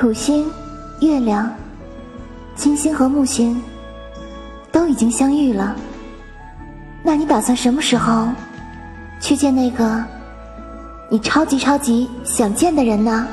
土星月亮金星和木星都已经相遇了。那你打算什么时候去见那个你超级超级想见的人呢？